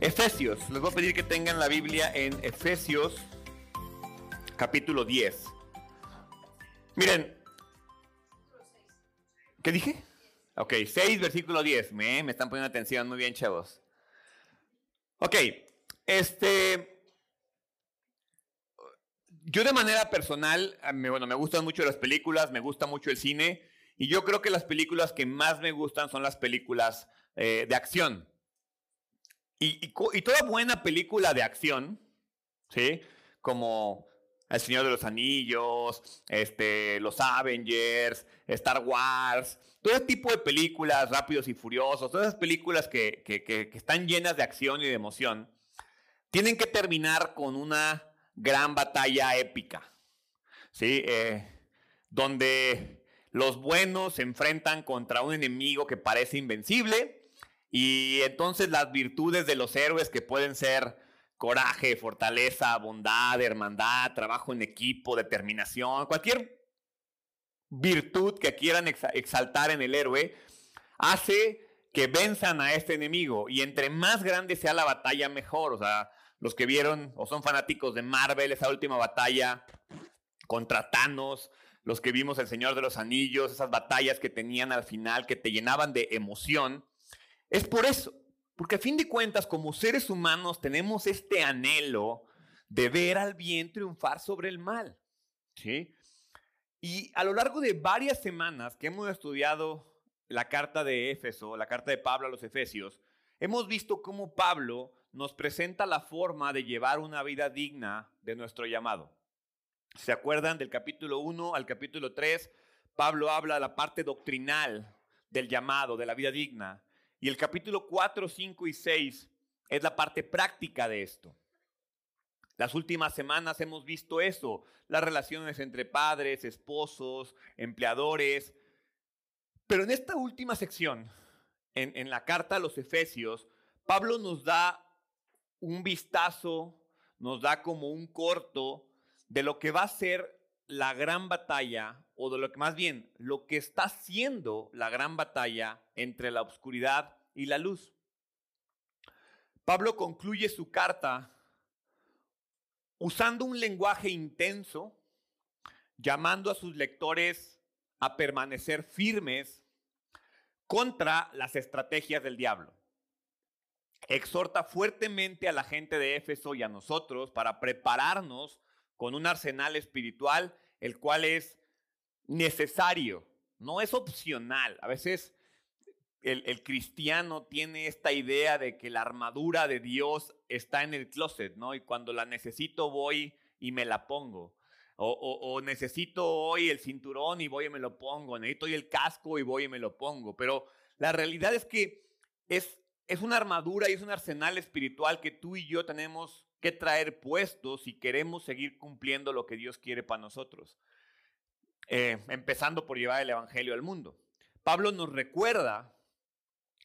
Efesios, les voy a pedir que tengan la Biblia en Efesios capítulo 10. Miren, ¿qué dije? Ok, 6 versículo 10. Me, me están poniendo atención, muy bien, chavos. Ok, este, yo de manera personal, bueno, me gustan mucho las películas, me gusta mucho el cine, y yo creo que las películas que más me gustan son las películas eh, de acción. Y, toda buena película de acción, ¿sí? Como El Señor de los Anillos, este, los Avengers, Star Wars, todo ese tipo de películas, Rápidos y Furiosos, todas esas películas que, que están llenas de acción y de emoción, tienen que terminar con una gran batalla épica, ¿sí? Eh, donde los buenos se enfrentan contra un enemigo que parece invencible y entonces las virtudes de los héroes que pueden ser coraje, fortaleza, bondad, hermandad, trabajo en equipo, determinación, cualquier virtud que quieran exaltar en el héroe, hace que venzan a este enemigo. Y entre más grande sea la batalla, mejor. O sea, los que vieron o son fanáticos de Marvel, esa última batalla contra Thanos, los que vimos El Señor de los Anillos, esas batallas que tenían al final, que te llenaban de emoción, es por eso. Porque a fin de cuentas, como seres humanos, tenemos este anhelo de ver al bien triunfar sobre el mal. Y a lo largo de varias semanas que hemos estudiado la carta de Éfeso, la carta de Pablo a los Efesios, hemos visto cómo Pablo nos presenta la forma de llevar una vida digna de nuestro llamado. ¿Se acuerdan del capítulo 1 al capítulo 3? Pablo habla de la parte doctrinal del llamado, de la vida digna. Y el capítulo 4, 5 y 6 es la parte práctica de esto. Las últimas semanas hemos visto eso, las relaciones entre padres, esposos, empleadores. Pero en esta última sección, en, en la carta a los Efesios, Pablo nos da un vistazo, nos da como un corto de lo que va a ser la gran batalla, o de lo que más bien, lo que está siendo la gran batalla entre la oscuridad y la luz. Pablo concluye su carta usando un lenguaje intenso, llamando a sus lectores a permanecer firmes contra las estrategias del diablo exhorta fuertemente a la gente de Éfeso y a nosotros para prepararnos con un arsenal espiritual, el cual es necesario, no es opcional. A veces el, cristiano tiene esta idea de que la armadura de Dios está en el closet, ¿no? Y cuando la necesito voy y me la pongo. O, necesito hoy el cinturón y voy y me lo pongo. Necesito hoy el casco y voy y me lo pongo. Pero la realidad es que es es una armadura y es un arsenal espiritual que tú y yo tenemos que traer puestos si queremos seguir cumpliendo lo que Dios quiere para nosotros. Eh, empezando por llevar el Evangelio al mundo. Pablo nos recuerda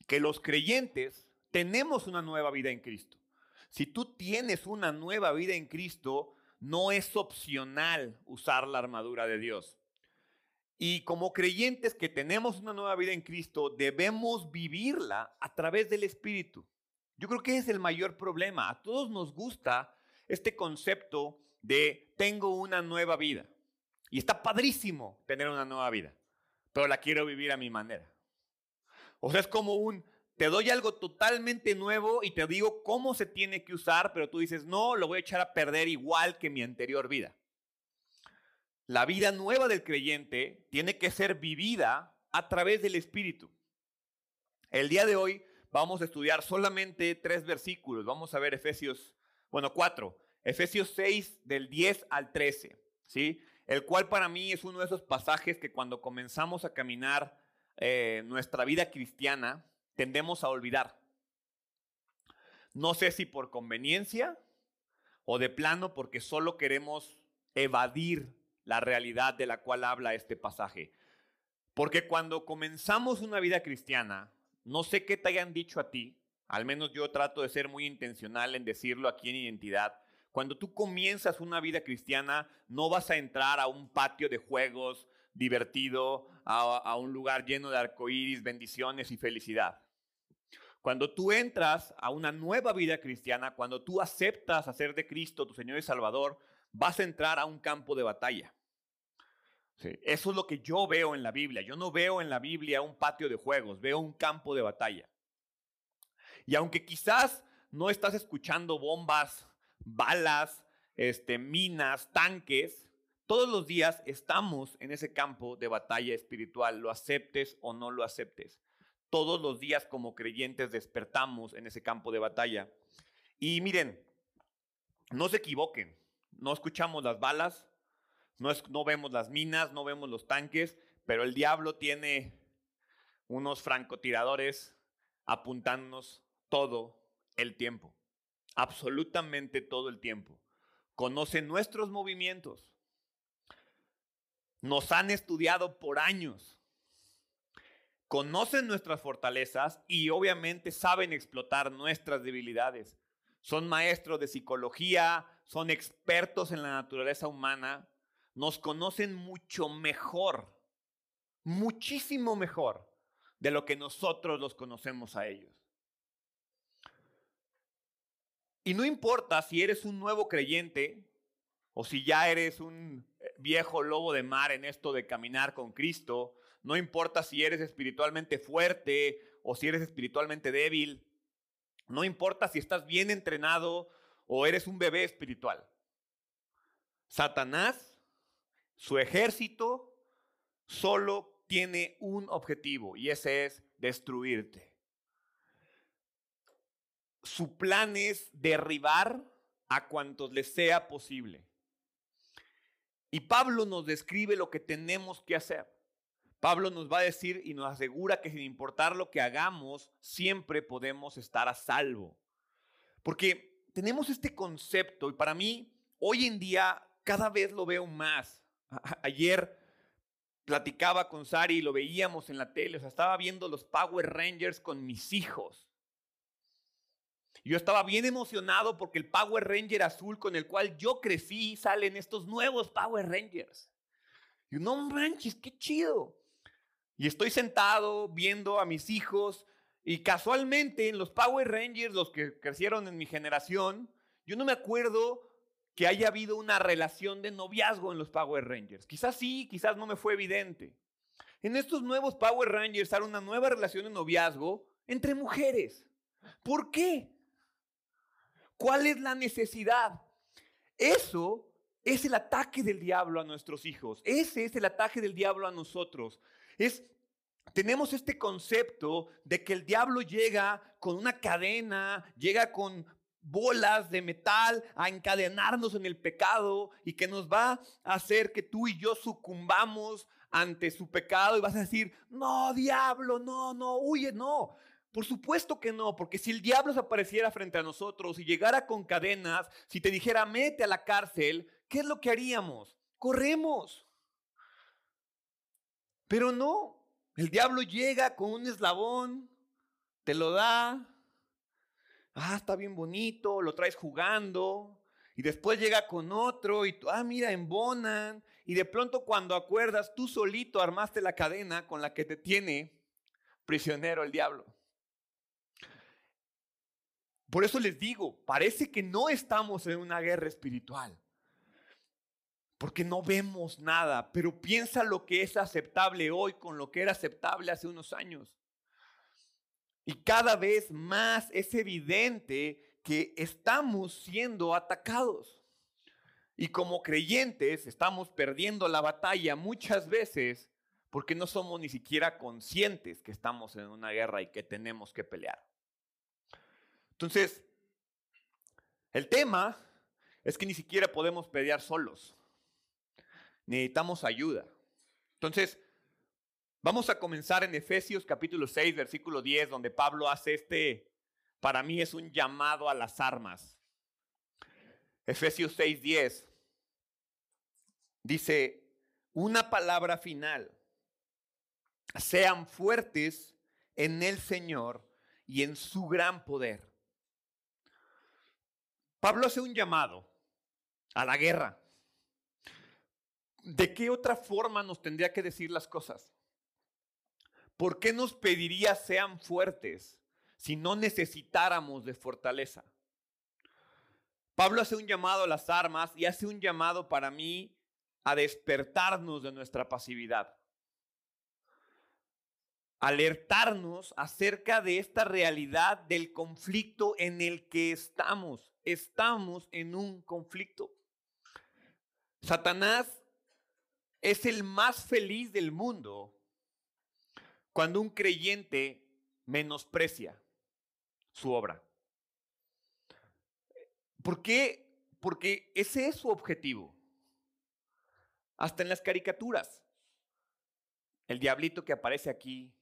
que los creyentes tenemos una nueva vida en Cristo. Si tú tienes una nueva vida en Cristo, no es opcional usar la armadura de Dios. Y como creyentes que tenemos una nueva vida en Cristo, debemos vivirla a través del Espíritu. Yo creo que es el mayor problema. A todos nos gusta este concepto de tengo una nueva vida. Y está padrísimo tener una nueva vida, pero la quiero vivir a mi manera. O sea, es como un, te doy algo totalmente nuevo y te digo cómo se tiene que usar, pero tú dices, no, lo voy a echar a perder igual que mi anterior vida. La vida nueva del creyente tiene que ser vivida a través del Espíritu. El día de hoy vamos a estudiar solamente tres versículos. Vamos a ver Efesios, bueno, cuatro. Efesios 6 del 10 al 13, ¿sí? El cual para mí es uno de esos pasajes que cuando comenzamos a caminar eh, nuestra vida cristiana tendemos a olvidar. No sé si por conveniencia o de plano porque solo queremos evadir la realidad de la cual habla este pasaje. Porque cuando comenzamos una vida cristiana, no sé qué te hayan dicho a ti, al menos yo trato de ser muy intencional en decirlo aquí en identidad. Cuando tú comienzas una vida cristiana, no vas a entrar a un patio de juegos divertido, a, un lugar lleno de arcoíris, bendiciones y felicidad. Cuando tú entras a una nueva vida cristiana, cuando tú aceptas hacer de Cristo tu Señor y Salvador, vas a entrar a un campo de batalla. Eso es lo que yo veo en la Biblia. Yo no veo en la Biblia un patio de juegos, veo un campo de batalla. Y aunque quizás no estás escuchando bombas, balas, este, minas, tanques, todos los días estamos en ese campo de batalla espiritual, lo aceptes o no lo aceptes. Todos los días como creyentes despertamos en ese campo de batalla. Y miren, no se equivoquen, no escuchamos las balas, no, no vemos las minas, no vemos los tanques, pero el diablo tiene unos francotiradores apuntándonos todo el tiempo, absolutamente todo el tiempo. Conoce nuestros movimientos, nos han estudiado por años conocen nuestras fortalezas y obviamente saben explotar nuestras debilidades. Son maestros de psicología, son expertos en la naturaleza humana, nos conocen mucho mejor, muchísimo mejor de lo que nosotros los conocemos a ellos. Y no importa si eres un nuevo creyente o si ya eres un viejo lobo de mar en esto de caminar con Cristo, no importa si eres espiritualmente fuerte o si eres espiritualmente débil. No importa si estás bien entrenado o eres un bebé espiritual. Satanás, su ejército, solo tiene un objetivo y ese es destruirte. Su plan es derribar a cuantos les sea posible. Y Pablo nos describe lo que tenemos que hacer. Pablo nos va a decir y nos asegura que sin importar lo que hagamos, siempre podemos estar a salvo. Porque tenemos este concepto y para mí hoy en día cada vez lo veo más. Ayer platicaba con Sari y lo veíamos en la tele, o estaba viendo los Power Rangers con mis hijos. Yo estaba bien emocionado porque el Power Ranger azul con el cual yo crecí salen estos nuevos Power Rangers. Y no manches, qué chido. Y estoy sentado viendo a mis hijos y casualmente en los Power Rangers, los que crecieron en mi generación, yo no me acuerdo que haya habido una relación de noviazgo en los Power Rangers. Quizás sí, quizás no me fue evidente. En estos nuevos Power Rangers hay una nueva relación de noviazgo entre mujeres. ¿Por qué? ¿Cuál es la necesidad? Eso es el ataque del diablo a nuestros hijos. Ese es el ataque del diablo a nosotros. Es, tenemos este concepto de que el diablo llega con una cadena, llega con bolas de metal a encadenarnos en el pecado y que nos va a hacer que tú y yo sucumbamos ante su pecado y vas a decir, no, diablo, no, no, huye, no. Por supuesto que no, porque si el diablo se apareciera frente a nosotros y llegara con cadenas, si te dijera, mete a la cárcel, ¿qué es lo que haríamos? Corremos. Pero no, el diablo llega con un eslabón, te lo da, ah, está bien bonito, lo traes jugando, y después llega con otro y tú, ah, mira, embonan, y de pronto cuando acuerdas, tú solito armaste la cadena con la que te tiene prisionero el diablo. Por eso les digo, parece que no estamos en una guerra espiritual porque no vemos nada, pero piensa lo que es aceptable hoy con lo que era aceptable hace unos años. Y cada vez más es evidente que estamos siendo atacados. Y como creyentes estamos perdiendo la batalla muchas veces porque no somos ni siquiera conscientes que estamos en una guerra y que tenemos que pelear. Entonces, el tema es que ni siquiera podemos pelear solos necesitamos ayuda. Entonces, vamos a comenzar en Efesios capítulo 6, versículo 10, donde Pablo hace este, para mí es un llamado a las armas. Efesios 6, 10 dice, una palabra final, sean fuertes en el Señor y en su gran poder. Pablo hace un llamado a la guerra. ¿de qué otra forma nos tendría que decir las cosas? ¿Por qué nos pediría sean fuertes si no necesitáramos de fortaleza. Pablo hace un llamado a las armas y hace un llamado para mí a despertarnos de nuestra pasividad. Alertarnos acerca de esta realidad del conflicto en el que estamos. Estamos en un conflicto. Satanás es el más feliz del mundo cuando un creyente menosprecia su obra. ¿Por qué? Porque ese es su objetivo. Hasta en las caricaturas. El diablito que aparece aquí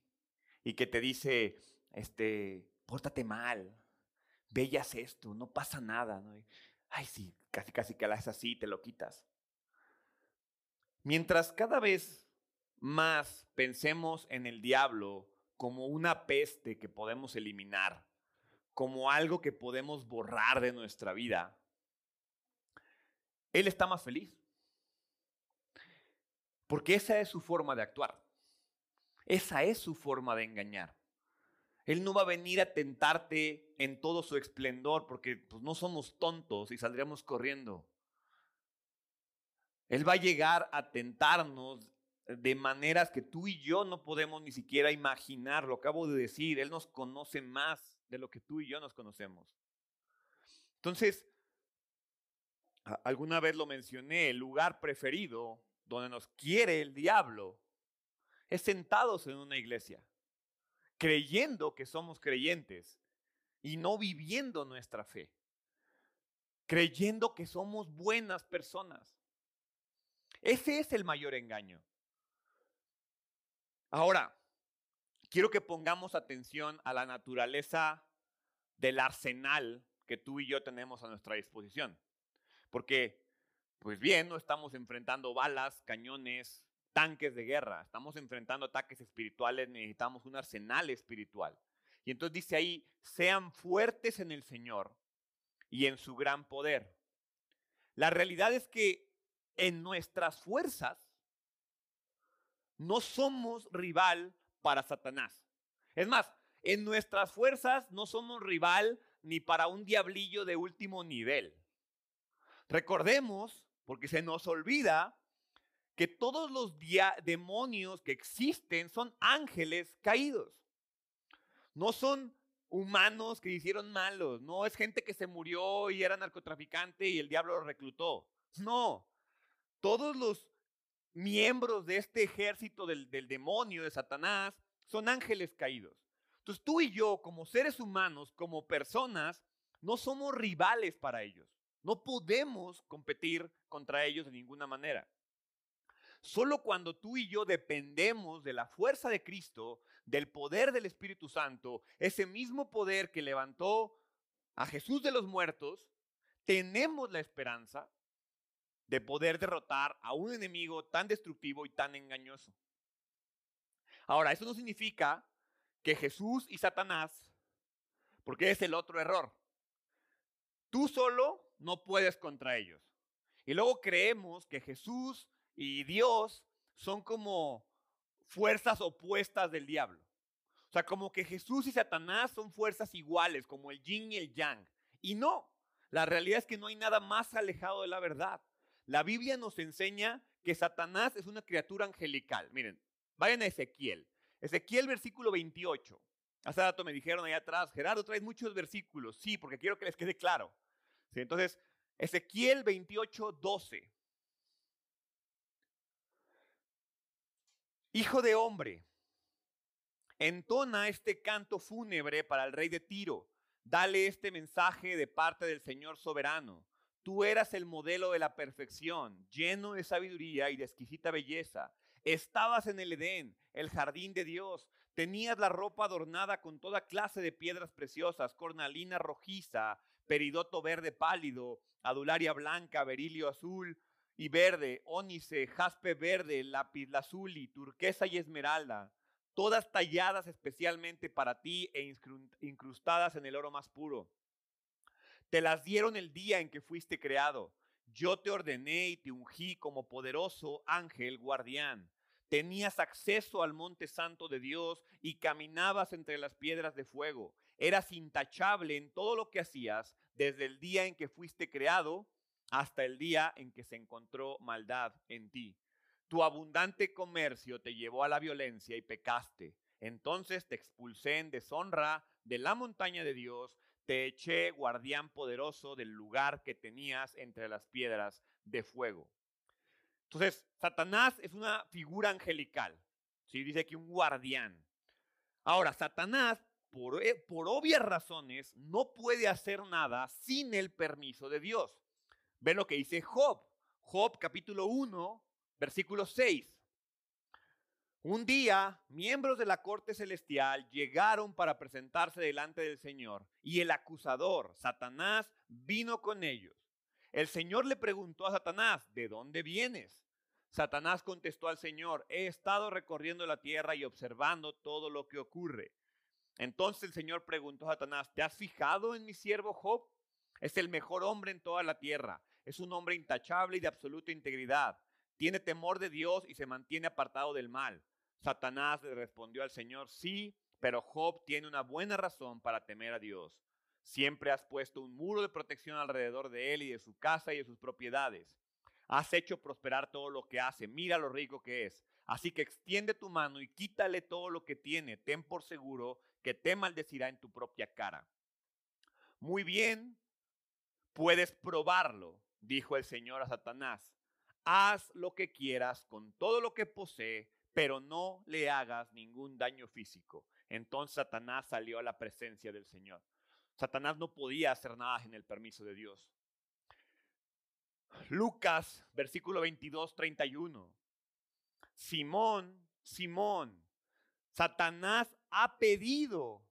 y que te dice, este, pórtate mal, bellas esto, no pasa nada. Ay, sí, casi casi que la haces así, te lo quitas. Mientras cada vez más pensemos en el diablo como una peste que podemos eliminar, como algo que podemos borrar de nuestra vida, él está más feliz. Porque esa es su forma de actuar. Esa es su forma de engañar. Él no va a venir a tentarte en todo su esplendor porque pues, no somos tontos y saldríamos corriendo. Él va a llegar a tentarnos de maneras que tú y yo no podemos ni siquiera imaginar. Lo acabo de decir, Él nos conoce más de lo que tú y yo nos conocemos. Entonces, alguna vez lo mencioné, el lugar preferido donde nos quiere el diablo es sentados en una iglesia, creyendo que somos creyentes y no viviendo nuestra fe, creyendo que somos buenas personas. Ese es el mayor engaño. Ahora, quiero que pongamos atención a la naturaleza del arsenal que tú y yo tenemos a nuestra disposición. Porque, pues bien, no estamos enfrentando balas, cañones, tanques de guerra, estamos enfrentando ataques espirituales, necesitamos un arsenal espiritual. Y entonces dice ahí, sean fuertes en el Señor y en su gran poder. La realidad es que en nuestras fuerzas no somos rival para Satanás. Es más, en nuestras fuerzas no somos rival ni para un diablillo de último nivel. Recordemos, porque se nos olvida, que todos los demonios que existen son ángeles caídos. No son humanos que hicieron malos, no es gente que se murió y era narcotraficante y el diablo lo reclutó. No, todos los miembros de este ejército del, del demonio, de Satanás, son ángeles caídos. Entonces tú y yo, como seres humanos, como personas, no somos rivales para ellos. No podemos competir contra ellos de ninguna manera. Solo cuando tú y yo dependemos de la fuerza de Cristo, del poder del Espíritu Santo, ese mismo poder que levantó a Jesús de los muertos, tenemos la esperanza de poder derrotar a un enemigo tan destructivo y tan engañoso. Ahora, eso no significa que Jesús y Satanás, porque es el otro error, tú solo no puedes contra ellos. Y luego creemos que Jesús y Dios son como fuerzas opuestas del diablo. O sea, como que Jesús y Satanás son fuerzas iguales, como el yin y el yang. Y no, la realidad es que no hay nada más alejado de la verdad. La Biblia nos enseña que Satanás es una criatura angelical. Miren, vayan a Ezequiel. Ezequiel versículo 28. Hace rato me dijeron ahí atrás, Gerardo, traes muchos versículos. Sí, porque quiero que les quede claro. Entonces, Ezequiel 28, 12. Hijo de hombre, entona este canto fúnebre para el rey de Tiro. Dale este mensaje de parte del Señor soberano. Tú eras el modelo de la perfección, lleno de sabiduría y de exquisita belleza. Estabas en el Edén, el jardín de Dios. Tenías la ropa adornada con toda clase de piedras preciosas, cornalina rojiza, peridoto verde pálido, adularia blanca, berilio azul y verde, ónice, jaspe verde, lápiz lazuli, turquesa y esmeralda, todas talladas especialmente para ti e incrustadas en el oro más puro. Te las dieron el día en que fuiste creado. Yo te ordené y te ungí como poderoso ángel guardián. Tenías acceso al monte santo de Dios y caminabas entre las piedras de fuego. Eras intachable en todo lo que hacías desde el día en que fuiste creado hasta el día en que se encontró maldad en ti. Tu abundante comercio te llevó a la violencia y pecaste. Entonces te expulsé en deshonra de la montaña de Dios, te eché guardián poderoso del lugar que tenías entre las piedras de fuego. Entonces, Satanás es una figura angelical. ¿sí? Dice que un guardián. Ahora, Satanás, por, eh, por obvias razones, no puede hacer nada sin el permiso de Dios. Ve lo que dice Job. Job capítulo 1, versículo 6. Un día, miembros de la corte celestial llegaron para presentarse delante del Señor y el acusador, Satanás, vino con ellos. El Señor le preguntó a Satanás, ¿de dónde vienes? Satanás contestó al Señor, he estado recorriendo la tierra y observando todo lo que ocurre. Entonces el Señor preguntó a Satanás, ¿te has fijado en mi siervo Job? Es el mejor hombre en toda la tierra. Es un hombre intachable y de absoluta integridad. Tiene temor de Dios y se mantiene apartado del mal. Satanás le respondió al Señor, sí, pero Job tiene una buena razón para temer a Dios. Siempre has puesto un muro de protección alrededor de él y de su casa y de sus propiedades. Has hecho prosperar todo lo que hace. Mira lo rico que es. Así que extiende tu mano y quítale todo lo que tiene. Ten por seguro que te maldecirá en tu propia cara. Muy bien, puedes probarlo, dijo el Señor a Satanás. Haz lo que quieras con todo lo que posee pero no le hagas ningún daño físico. Entonces Satanás salió a la presencia del Señor. Satanás no podía hacer nada en el permiso de Dios. Lucas, versículo 22, 31. Simón, Simón, Satanás ha pedido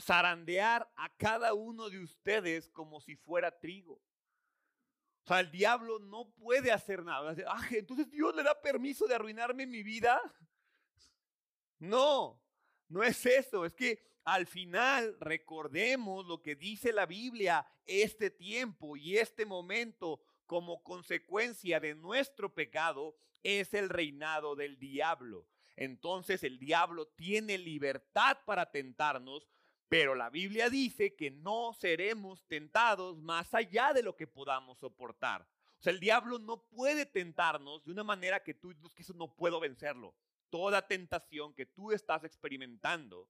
zarandear a cada uno de ustedes como si fuera trigo. O sea, el diablo no puede hacer nada. Ah, entonces Dios le da permiso de arruinarme mi vida. No, no es eso. Es que al final recordemos lo que dice la Biblia, este tiempo y este momento como consecuencia de nuestro pecado es el reinado del diablo. Entonces el diablo tiene libertad para tentarnos pero la Biblia dice que no seremos tentados más allá de lo que podamos soportar. O sea, el diablo no puede tentarnos de una manera que tú que eso no puedo vencerlo. Toda tentación que tú estás experimentando.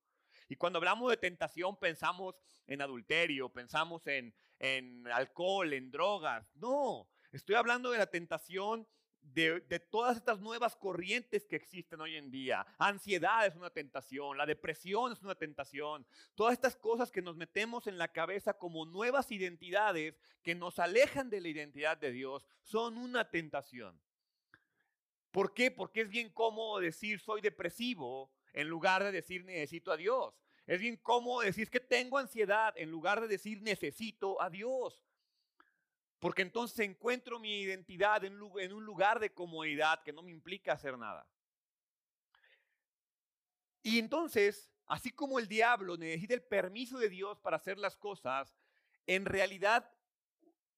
Y cuando hablamos de tentación pensamos en adulterio, pensamos en, en alcohol, en drogas. No, estoy hablando de la tentación de, todas estas nuevas corrientes que existen hoy en día. Ansiedad es una tentación, la depresión es una tentación. Todas estas cosas que nos metemos en la cabeza como nuevas identidades que nos alejan de la identidad de Dios son una tentación. ¿Por qué? Porque es bien cómodo decir soy depresivo en lugar de decir necesito a Dios. Es bien cómodo decir que tengo ansiedad en lugar de decir necesito a Dios. Porque entonces encuentro mi identidad en un lugar de comodidad que no me implica hacer nada. Y entonces, así como el diablo necesita el permiso de Dios para hacer las cosas, en realidad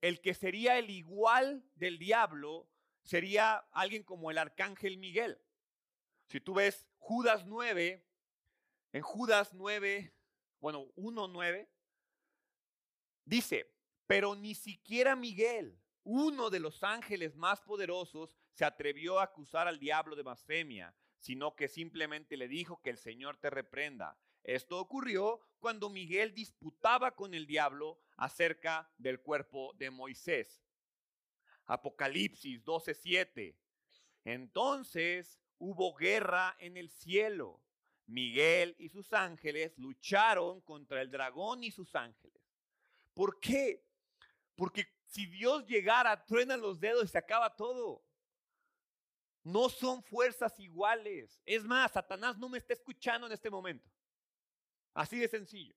el que sería el igual del diablo sería alguien como el arcángel Miguel. Si tú ves Judas 9, en Judas 9, bueno, 1.9, dice, pero ni siquiera Miguel, uno de los ángeles más poderosos, se atrevió a acusar al diablo de blasfemia, sino que simplemente le dijo que el Señor te reprenda. Esto ocurrió cuando Miguel disputaba con el diablo acerca del cuerpo de Moisés. Apocalipsis 12:7. Entonces hubo guerra en el cielo. Miguel y sus ángeles lucharon contra el dragón y sus ángeles. ¿Por qué? Porque si Dios llegara, truenan los dedos y se acaba todo. No son fuerzas iguales. Es más, Satanás no me está escuchando en este momento. Así de sencillo.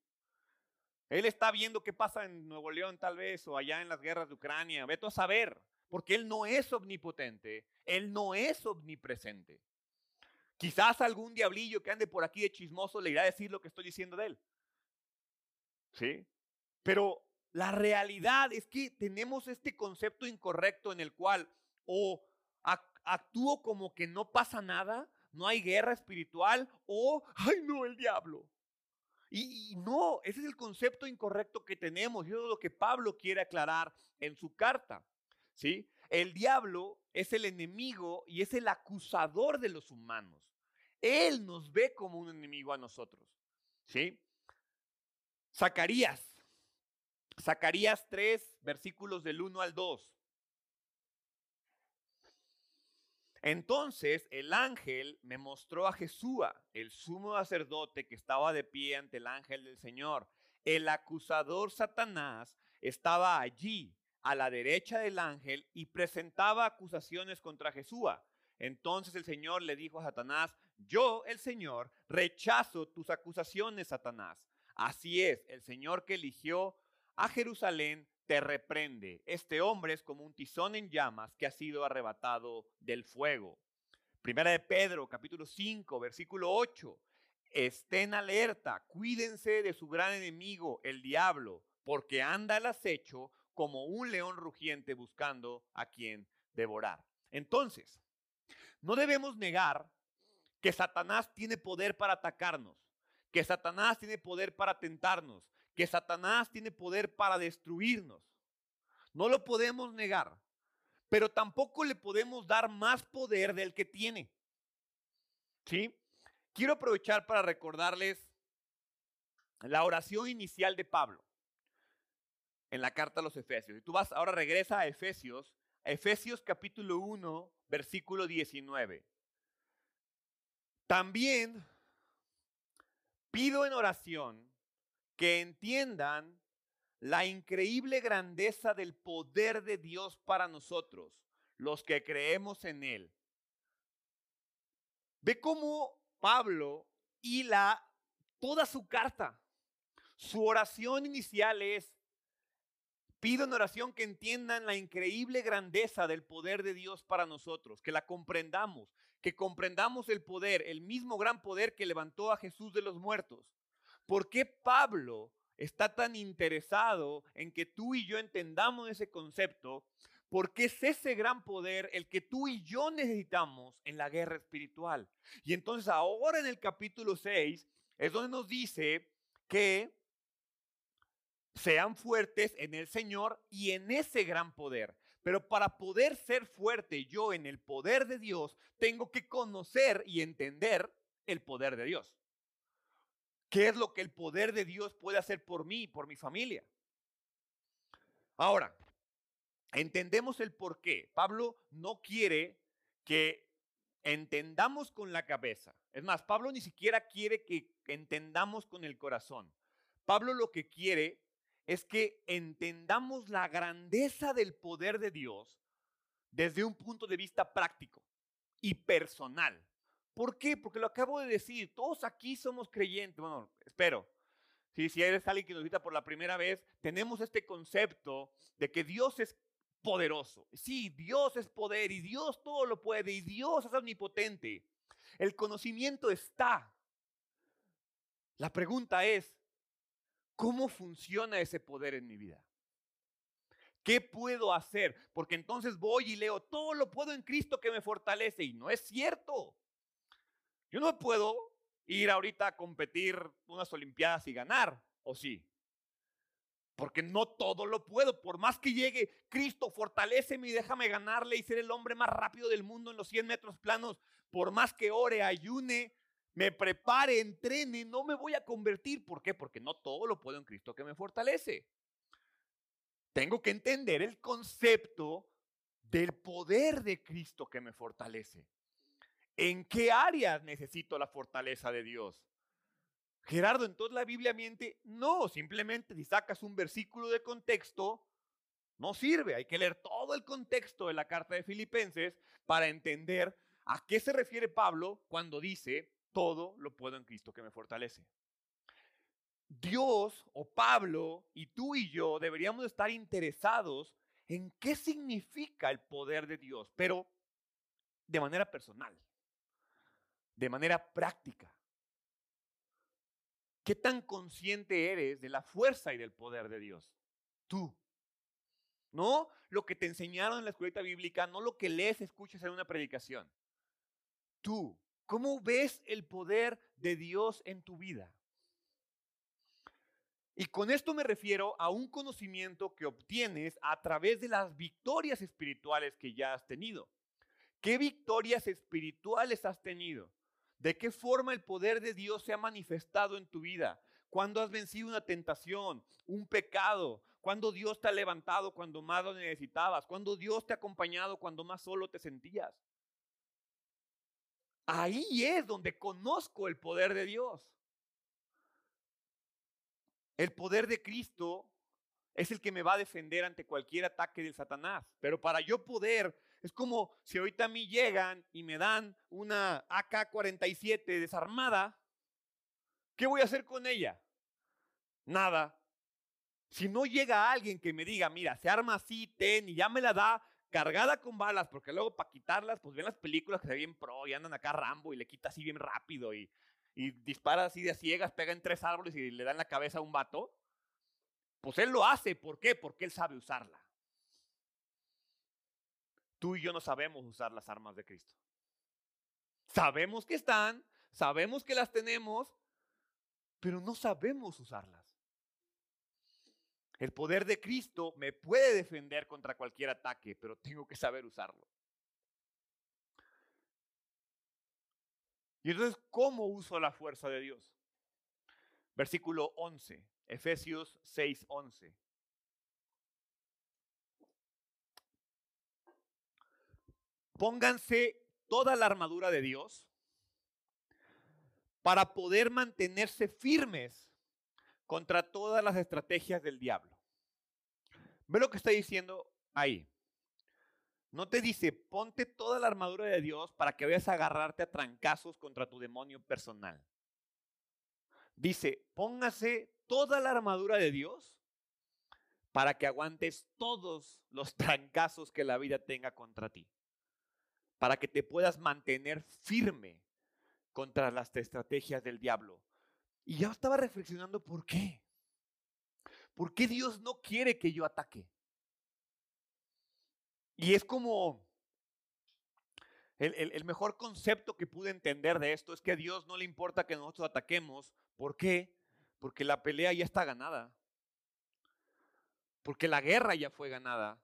Él está viendo qué pasa en Nuevo León tal vez o allá en las guerras de Ucrania. Veto a saber, porque Él no es omnipotente, Él no es omnipresente. Quizás algún diablillo que ande por aquí de chismoso le irá a decir lo que estoy diciendo de Él. ¿Sí? Pero la realidad es que tenemos este concepto incorrecto en el cual o actúo como que no pasa nada, no hay guerra espiritual, o, ay no, el diablo. Y, no, ese es el concepto incorrecto que tenemos y eso es lo que Pablo quiere aclarar en su carta. ¿sí? El diablo es el enemigo y es el acusador de los humanos. Él nos ve como un enemigo a nosotros. ¿sí? Zacarías, Zacarías 3, versículos del 1 al 2. Entonces el ángel me mostró a Jesúa, el sumo sacerdote que estaba de pie ante el ángel del Señor. El acusador Satanás estaba allí a la derecha del ángel y presentaba acusaciones contra Jesúa. Entonces el Señor le dijo a Satanás, yo, el Señor, rechazo tus acusaciones, Satanás. Así es, el Señor que eligió a Jerusalén te reprende. Este hombre es como un tizón en llamas que ha sido arrebatado del fuego. Primera de Pedro, capítulo 5, versículo 8. Estén alerta, cuídense de su gran enemigo, el diablo, porque anda al acecho como un león rugiente buscando a quien devorar. Entonces, no debemos negar que Satanás tiene poder para atacarnos, que Satanás tiene poder para tentarnos, que Satanás tiene poder para destruirnos. No lo podemos negar, pero tampoco le podemos dar más poder del que tiene. ¿Sí? Quiero aprovechar para recordarles la oración inicial de Pablo en la carta a los Efesios. Y tú vas, ahora regresa a Efesios, a Efesios capítulo 1, versículo 19. También pido en oración que entiendan la increíble grandeza del poder de Dios para nosotros, los que creemos en Él. Ve cómo Pablo hila toda su carta. Su oración inicial es, pido en oración que entiendan la increíble grandeza del poder de Dios para nosotros, que la comprendamos, que comprendamos el poder, el mismo gran poder que levantó a Jesús de los muertos ¿Por qué Pablo está tan interesado en que tú y yo entendamos ese concepto? Porque es ese gran poder el que tú y yo necesitamos en la guerra espiritual. Y entonces ahora en el capítulo 6 es donde nos dice que sean fuertes en el Señor y en ese gran poder. Pero para poder ser fuerte yo en el poder de Dios, tengo que conocer y entender el poder de Dios. ¿Qué es lo que el poder de Dios puede hacer por mí y por mi familia? Ahora, entendemos el por qué. Pablo no quiere que entendamos con la cabeza. Es más, Pablo ni siquiera quiere que entendamos con el corazón. Pablo lo que quiere es que entendamos la grandeza del poder de Dios desde un punto de vista práctico y personal. ¿Por qué? Porque lo acabo de decir, todos aquí somos creyentes. Bueno, espero. si eres alguien que nos visita por la primera vez, tenemos este concepto de que Dios es poderoso. Sí, Dios es poder y Dios todo lo puede y Dios es omnipotente. El conocimiento está. La pregunta es, ¿cómo funciona ese poder en mi vida? ¿Qué puedo hacer? Porque entonces voy y leo, todo lo puedo en Cristo que me fortalece y no es cierto. Yo no puedo ir ahorita a competir unas Olimpiadas y ganar, ¿o sí? Porque no todo lo puedo. Por más que llegue, Cristo, fortaleceme y déjame ganarle y ser el hombre más rápido del mundo en los 100 metros planos. Por más que ore, ayune, me prepare, entrene, no me voy a convertir. ¿Por qué? Porque no todo lo puedo en Cristo que me fortalece. Tengo que entender el concepto del poder de Cristo que me fortalece. ¿En qué áreas necesito la fortaleza de Dios? Gerardo, entonces la Biblia miente. No, simplemente si sacas un versículo de contexto, no sirve. Hay que leer todo el contexto de la carta de Filipenses para entender a qué se refiere Pablo cuando dice, todo lo puedo en Cristo que me fortalece. Dios o Pablo y tú y yo deberíamos estar interesados en qué significa el poder de Dios, pero de manera personal de manera práctica. ¿Qué tan consciente eres de la fuerza y del poder de Dios? Tú. No lo que te enseñaron en la escuela bíblica, no lo que lees, escuchas en una predicación. Tú, ¿cómo ves el poder de Dios en tu vida? Y con esto me refiero a un conocimiento que obtienes a través de las victorias espirituales que ya has tenido. ¿Qué victorias espirituales has tenido? ¿De qué forma el poder de Dios se ha manifestado en tu vida? ¿Cuándo has vencido una tentación, un pecado? ¿Cuándo Dios te ha levantado cuando más lo necesitabas? ¿Cuándo Dios te ha acompañado cuando más solo te sentías? Ahí es donde conozco el poder de Dios. El poder de Cristo es el que me va a defender ante cualquier ataque del Satanás. Pero para yo poder, es como si ahorita a mí llegan y me dan una AK-47 desarmada, ¿qué voy a hacer con ella? Nada. Si no llega alguien que me diga, mira, se arma así, ten, y ya me la da cargada con balas, porque luego para quitarlas, pues ven las películas que se ven pro y andan acá Rambo y le quita así bien rápido y dispara así de ciegas, pega en tres árboles y le da en la cabeza a un vato, pues él lo hace. ¿Por qué? Porque él sabe usarla. Tú y yo no sabemos usar las armas de Cristo. Sabemos que están, sabemos que las tenemos, pero no sabemos usarlas. El poder de Cristo me puede defender contra cualquier ataque, pero tengo que saber usarlo. Y entonces, ¿cómo uso la fuerza de Dios? Versículo 11, Efesios 6, 11. Pónganse toda la armadura de Dios para poder mantenerse firmes contra todas las estrategias del diablo. Ve lo que está diciendo ahí. No te dice, ponte toda la armadura de Dios para que vayas a agarrarte a trancazos contra tu demonio personal. Dice, póngase toda la armadura de Dios para que aguantes todos los trancazos que la vida tenga contra ti. Para que te puedas mantener firme contra las estrategias del diablo. Y ya estaba reflexionando por qué. ¿Por qué Dios no quiere que yo ataque? Y es como el, mejor concepto que pude entender de esto es que a Dios no le importa que nosotros ataquemos. ¿Por qué? Porque la pelea ya está ganada. Porque la guerra ya fue ganada.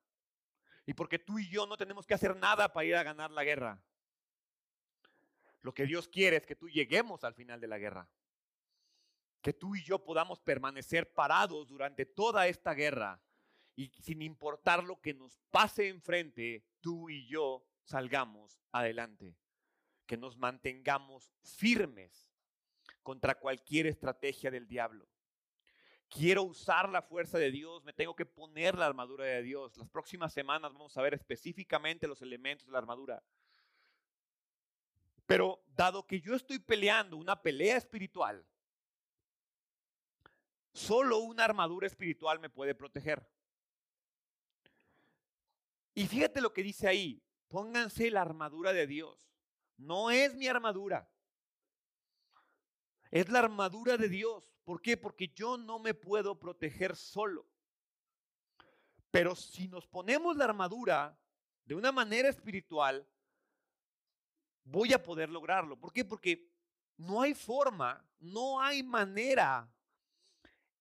Y porque tú y yo no tenemos que hacer nada para ir a ganar la guerra. Lo que Dios quiere es que tú lleguemos al final de la guerra. Que tú y yo podamos permanecer parados durante toda esta guerra y sin importar lo que nos pase enfrente, tú y yo salgamos adelante. Que nos mantengamos firmes contra cualquier estrategia del diablo. Quiero usar la fuerza de Dios, me tengo que poner la armadura de Dios. Las próximas semanas vamos a ver específicamente los elementos de la armadura. Pero dado que yo estoy peleando una pelea espiritual, solo una armadura espiritual me puede proteger. Y fíjate lo que dice ahí, pónganse la armadura de Dios. No es mi armadura. Es la armadura de Dios. ¿Por qué? Porque yo no me puedo proteger solo. Pero si nos ponemos la armadura de una manera espiritual, voy a poder lograrlo. ¿Por qué? Porque no hay forma, no hay manera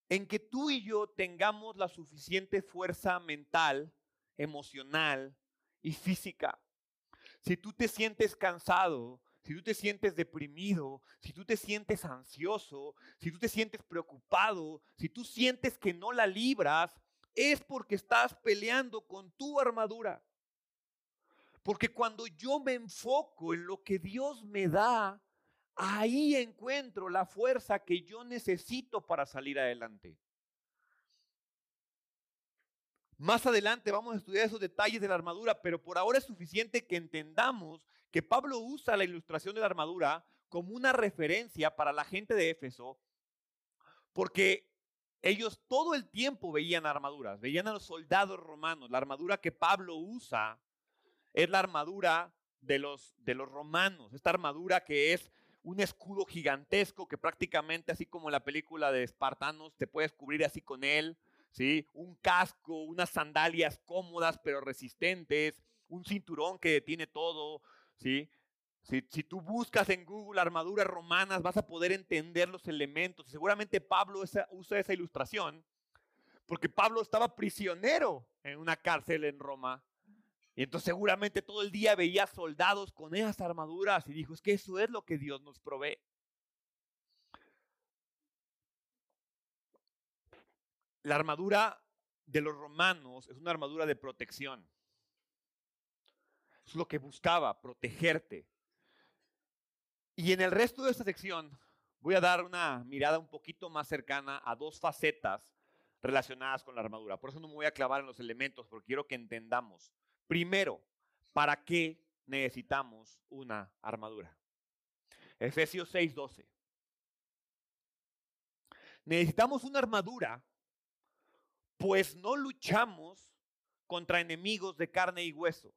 en que tú y yo tengamos la suficiente fuerza mental emocional y física. Si tú te sientes cansado, si tú te sientes deprimido, si tú te sientes ansioso, si tú te sientes preocupado, si tú sientes que no la libras, es porque estás peleando con tu armadura. Porque cuando yo me enfoco en lo que Dios me da, ahí encuentro la fuerza que yo necesito para salir adelante. Más adelante vamos a estudiar esos detalles de la armadura, pero por ahora es suficiente que entendamos que Pablo usa la ilustración de la armadura como una referencia para la gente de Éfeso, porque ellos todo el tiempo veían armaduras, veían a los soldados romanos. La armadura que Pablo usa es la armadura de los, de los romanos, esta armadura que es un escudo gigantesco que prácticamente así como en la película de Espartanos te puedes cubrir así con él ¿sí? Un casco, unas sandalias cómodas pero resistentes, un cinturón que detiene todo, ¿sí? Si, tú buscas en Google armaduras romanas, vas a poder entender los elementos. Seguramente Pablo usa esa ilustración porque Pablo estaba prisionero en una cárcel en Roma. Y entonces seguramente todo el día veía soldados con esas armaduras y dijo, es que eso es lo que Dios nos provee. La armadura de los romanos es una armadura de protección. Es lo que buscaba, protegerte. Y en el resto de esta sección voy a dar una mirada un poquito más cercana a dos facetas relacionadas con la armadura. Por eso no me voy a clavar en los elementos, porque quiero que entendamos. Primero, ¿para qué necesitamos una armadura? Efesios 6:12. Necesitamos una armadura, pues no luchamos contra enemigos de carne y hueso,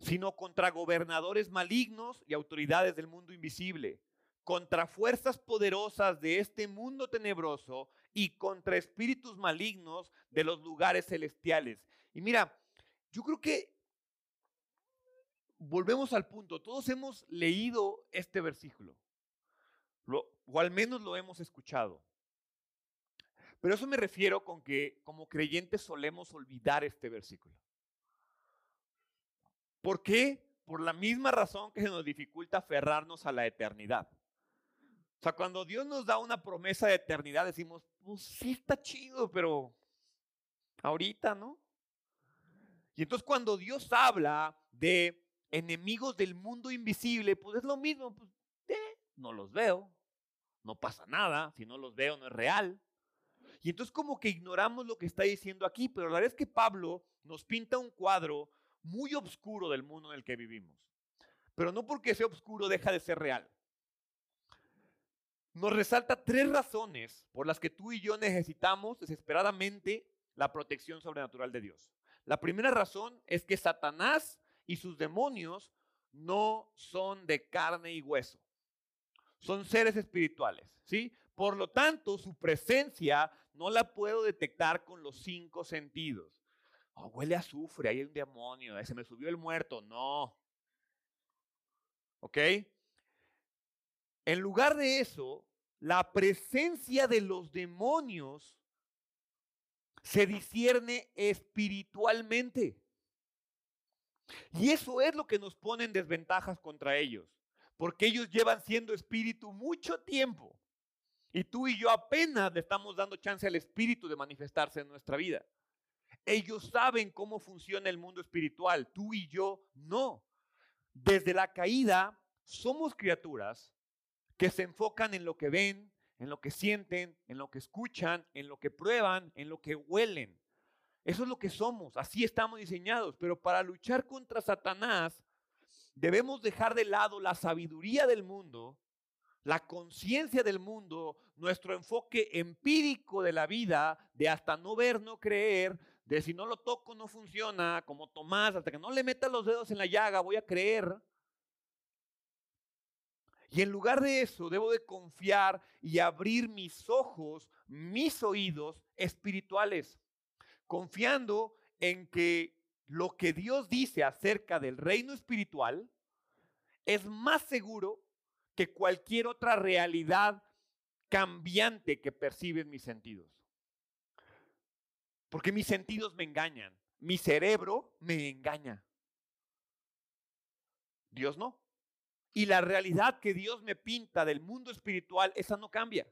sino contra gobernadores malignos y autoridades del mundo invisible contra fuerzas poderosas de este mundo tenebroso y contra espíritus malignos de los lugares celestiales. Y mira, yo creo que volvemos al punto, todos hemos leído este versículo, o al menos lo hemos escuchado. Pero eso me refiero con que como creyentes solemos olvidar este versículo. ¿Por qué? Por la misma razón que se nos dificulta aferrarnos a la eternidad. O sea, cuando Dios nos da una promesa de eternidad, decimos, pues sí está chido, pero ahorita, ¿no? Y entonces cuando Dios habla de enemigos del mundo invisible, pues es lo mismo, pues eh, no los veo, no pasa nada, si no los veo no es real. Y entonces como que ignoramos lo que está diciendo aquí, pero la verdad es que Pablo nos pinta un cuadro muy oscuro del mundo en el que vivimos. Pero no porque sea oscuro deja de ser real nos resalta tres razones por las que tú y yo necesitamos desesperadamente la protección sobrenatural de Dios. La primera razón es que Satanás y sus demonios no son de carne y hueso. Son seres espirituales, ¿sí? Por lo tanto, su presencia no la puedo detectar con los cinco sentidos. Oh, huele a azufre, hay un demonio, se me subió el muerto. No. ¿Ok? En lugar de eso, la presencia de los demonios se discierne espiritualmente. Y eso es lo que nos pone en desventajas contra ellos, porque ellos llevan siendo espíritu mucho tiempo. Y tú y yo apenas le estamos dando chance al espíritu de manifestarse en nuestra vida. Ellos saben cómo funciona el mundo espiritual, tú y yo no. Desde la caída somos criaturas que se enfocan en lo que ven, en lo que sienten, en lo que escuchan, en lo que prueban, en lo que huelen. Eso es lo que somos, así estamos diseñados. Pero para luchar contra Satanás, debemos dejar de lado la sabiduría del mundo, la conciencia del mundo, nuestro enfoque empírico de la vida, de hasta no ver, no creer, de si no lo toco no funciona, como Tomás, hasta que no le meta los dedos en la llaga voy a creer. Y en lugar de eso, debo de confiar y abrir mis ojos, mis oídos espirituales, confiando en que lo que Dios dice acerca del reino espiritual es más seguro que cualquier otra realidad cambiante que perciben mis sentidos. Porque mis sentidos me engañan, mi cerebro me engaña. Dios no. Y la realidad que Dios me pinta del mundo espiritual, esa no cambia.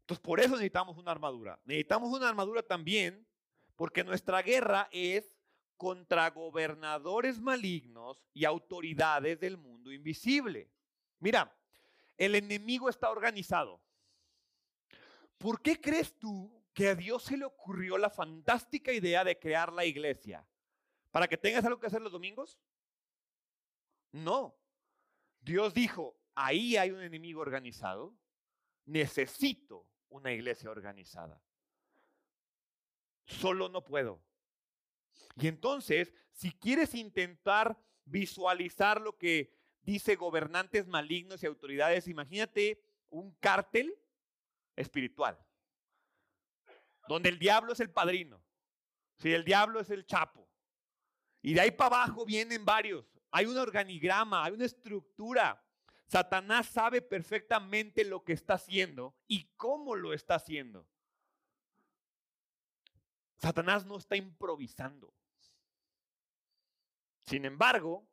Entonces, por eso necesitamos una armadura. Necesitamos una armadura también porque nuestra guerra es contra gobernadores malignos y autoridades del mundo invisible. Mira, el enemigo está organizado. ¿Por qué crees tú que a Dios se le ocurrió la fantástica idea de crear la iglesia? ¿Para que tengas algo que hacer los domingos? No. Dios dijo, ahí hay un enemigo organizado, necesito una iglesia organizada. Solo no puedo. Y entonces, si quieres intentar visualizar lo que dice gobernantes malignos y autoridades, imagínate un cártel espiritual, donde el diablo es el padrino, si el diablo es el chapo, Y de ahí para abajo vienen varios. Hay un organigrama, hay una estructura. Satanás sabe perfectamente lo que está haciendo y cómo lo está haciendo. Satanás no está improvisando. Sin embargo,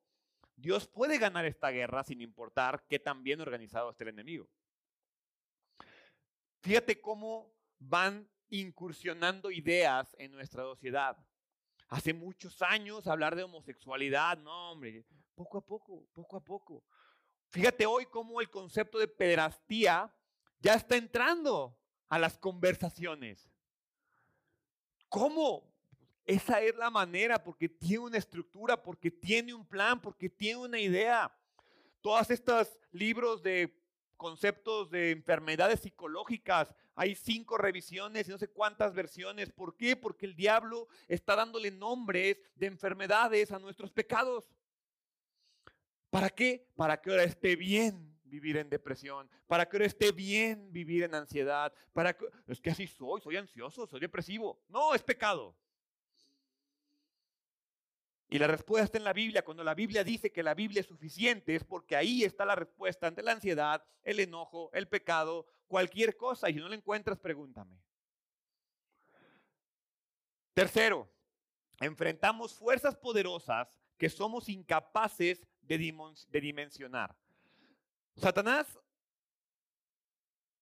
Dios puede ganar esta guerra sin importar qué tan bien organizado esté el enemigo. Fíjate cómo van incursionando ideas en nuestra sociedad. Hace muchos años hablar de homosexualidad, no hombre, poco a poco, poco a poco. Fíjate hoy cómo el concepto de pederastía ya está entrando a las conversaciones. ¿Cómo? Esa es la manera, porque tiene una estructura, porque tiene un plan, porque tiene una idea. Todos estos libros de conceptos de enfermedades psicológicas, hay cinco revisiones y no sé cuántas versiones. ¿Por qué? Porque el diablo está dándole nombres de enfermedades a nuestros pecados. ¿Para qué? Para que ahora esté bien vivir en depresión, para que ahora esté bien vivir en ansiedad, para que es que así soy, soy ansioso, soy depresivo. No, es pecado. Y la respuesta está en la Biblia. Cuando la Biblia dice que la Biblia es suficiente, es porque ahí está la respuesta ante la ansiedad, el enojo, el pecado, cualquier cosa. Y si no la encuentras, pregúntame. Tercero, enfrentamos fuerzas poderosas que somos incapaces de, dimensionar. Satanás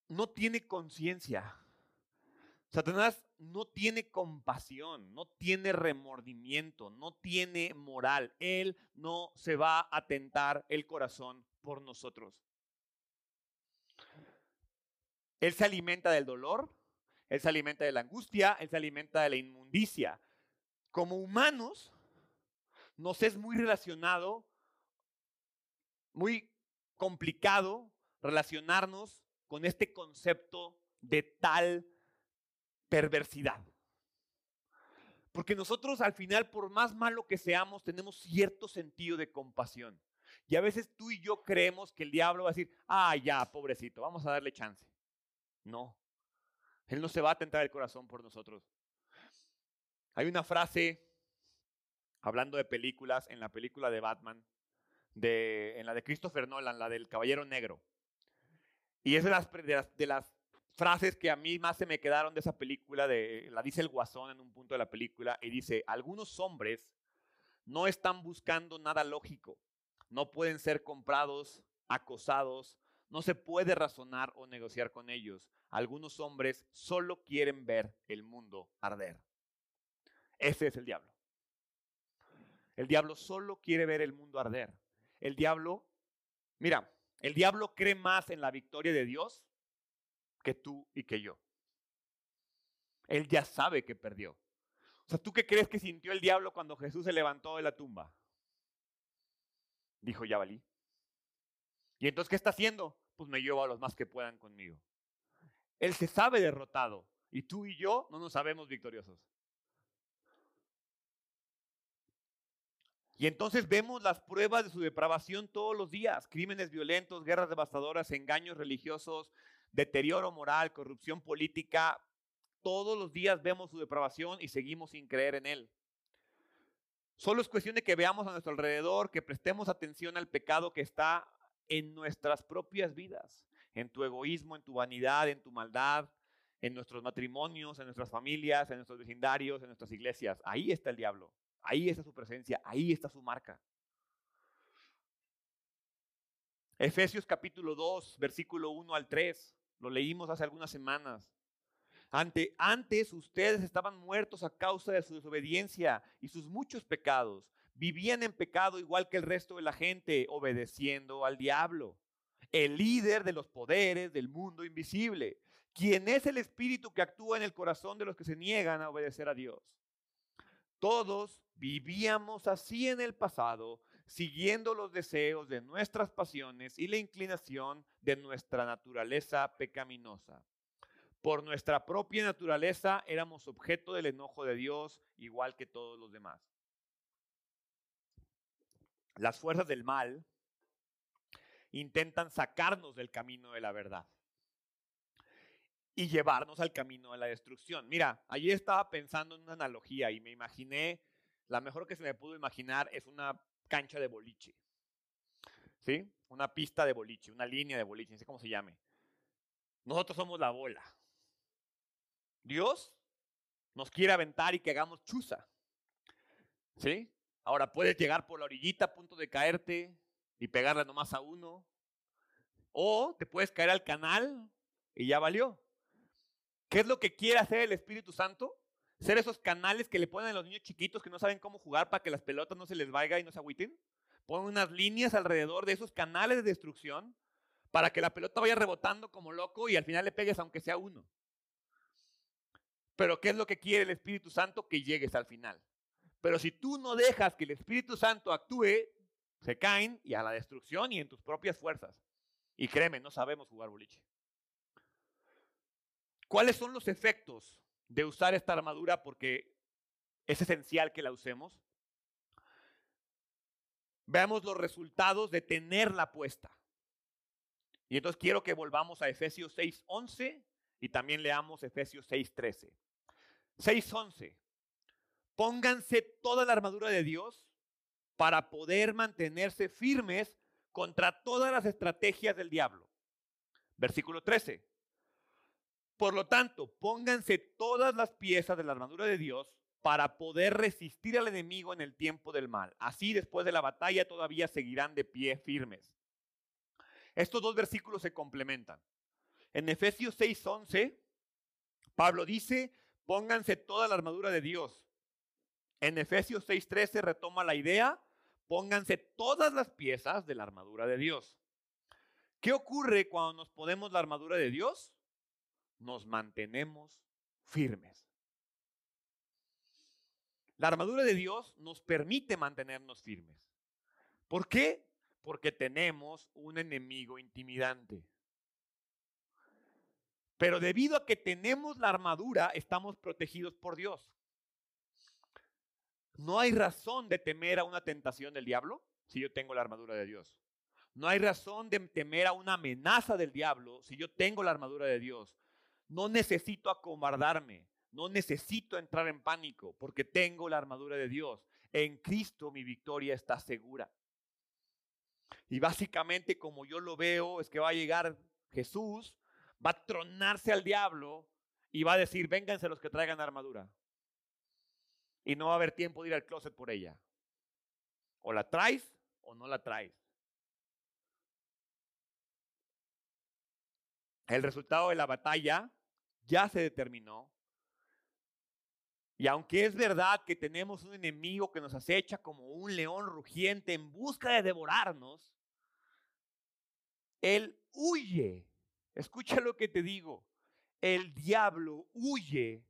no tiene conciencia. Satanás no tiene compasión, no tiene remordimiento, no tiene moral. Él no se va a tentar el corazón por nosotros. Él se alimenta del dolor, él se alimenta de la angustia, él se alimenta de la inmundicia. Como humanos, nos es muy relacionado muy complicado relacionarnos con este concepto de tal perversidad. Porque nosotros al final, por más malo que seamos, tenemos cierto sentido de compasión. Y a veces tú y yo creemos que el diablo va a decir, ah, ya, pobrecito, vamos a darle chance. No, él no se va a tentar el corazón por nosotros. Hay una frase, hablando de películas, en la película de Batman, en la de Christopher Nolan, la del Caballero Negro. Y es de las, de las, frases que a mí más se me quedaron de esa película, de, la dice el guasón en un punto de la película, y dice, algunos hombres no están buscando nada lógico, no pueden ser comprados, acosados, no se puede razonar o negociar con ellos. Algunos hombres solo quieren ver el mundo arder. Ese es el diablo. El diablo solo quiere ver el mundo arder el diablo, mira, el diablo cree más en la victoria de Dios que tú y que yo. Él ya sabe que perdió. O sea, ¿tú qué crees que sintió el diablo cuando Jesús se levantó de la tumba? Dijo, ya valí. ¿Y entonces qué está haciendo? Pues me llevo a los más que puedan conmigo. Él se sabe derrotado y tú y yo no nos sabemos victoriosos. Y entonces vemos las pruebas de su depravación todos los días. Crímenes violentos, guerras devastadoras, engaños religiosos, deterioro moral, corrupción política. Todos los días vemos su depravación y seguimos sin creer en él. Solo es cuestión de que veamos a nuestro alrededor, que prestemos atención al pecado que está en nuestras propias vidas, en tu egoísmo, en tu vanidad, en tu maldad, en nuestros matrimonios, en nuestras familias, en nuestros vecindarios, en nuestras iglesias. Ahí está el diablo. Ahí está su presencia, ahí está su marca. Efesios capítulo 2, versículo 1 al 3, lo leímos hace algunas semanas. Ante, antes ustedes estaban muertos a causa de su desobediencia y sus muchos pecados. Vivían en pecado igual que el resto de la gente, obedeciendo al diablo, el líder de los poderes del mundo invisible, quien es el espíritu que actúa en el corazón de los que se niegan a obedecer a Dios. Todos vivíamos así en el pasado, siguiendo los deseos de nuestras pasiones y la inclinación de nuestra naturaleza pecaminosa. Por nuestra propia naturaleza éramos objeto del enojo de Dios, igual que todos los demás. Las fuerzas del mal intentan sacarnos del camino de la verdad y llevarnos al camino de la destrucción. Mira, ayer estaba pensando en una analogía y me imaginé la mejor que se me pudo imaginar es una cancha de boliche. ¿Sí? Una pista de boliche, una línea de boliche, no sé cómo se llame. Nosotros somos la bola. Dios nos quiere aventar y que hagamos chuza. ¿Sí? Ahora puedes llegar por la orillita a punto de caerte y pegarle nomás a uno. O te puedes caer al canal y ya valió. ¿Qué es lo que quiere hacer el Espíritu Santo? Ser esos canales que le ponen a los niños chiquitos que no saben cómo jugar para que las pelotas no se les vaya y no se agüiten. Ponen unas líneas alrededor de esos canales de destrucción para que la pelota vaya rebotando como loco y al final le pegues aunque sea uno. Pero ¿qué es lo que quiere el Espíritu Santo? Que llegues al final. Pero si tú no dejas que el Espíritu Santo actúe, se caen y a la destrucción y en tus propias fuerzas. Y créeme, no sabemos jugar boliche. ¿Cuáles son los efectos de usar esta armadura? Porque es esencial que la usemos. Veamos los resultados de tenerla puesta. Y entonces quiero que volvamos a Efesios 6:11 y también leamos Efesios 6:13. 6:11. Pónganse toda la armadura de Dios para poder mantenerse firmes contra todas las estrategias del diablo. Versículo 13. Por lo tanto, pónganse todas las piezas de la armadura de Dios para poder resistir al enemigo en el tiempo del mal. Así después de la batalla todavía seguirán de pie firmes. Estos dos versículos se complementan. En Efesios 6:11, Pablo dice, pónganse toda la armadura de Dios en Efesios 6:13 retoma la idea, pónganse todas las piezas de la armadura de Dios. ¿Qué ocurre cuando nos ponemos la armadura de Dios? Nos mantenemos firmes. La armadura de Dios nos permite mantenernos firmes. ¿Por qué? Porque tenemos un enemigo intimidante. Pero debido a que tenemos la armadura, estamos protegidos por Dios. No hay razón de temer a una tentación del diablo si yo tengo la armadura de Dios. No hay razón de temer a una amenaza del diablo si yo tengo la armadura de Dios. No necesito acobardarme, no necesito entrar en pánico porque tengo la armadura de Dios. En Cristo mi victoria está segura. Y básicamente como yo lo veo es que va a llegar Jesús, va a tronarse al diablo y va a decir, vénganse los que traigan armadura y no va a haber tiempo de ir al closet por ella. O la traes o no la traes. El resultado de la batalla ya se determinó. Y aunque es verdad que tenemos un enemigo que nos acecha como un león rugiente en busca de devorarnos, él huye. Escucha lo que te digo. El diablo huye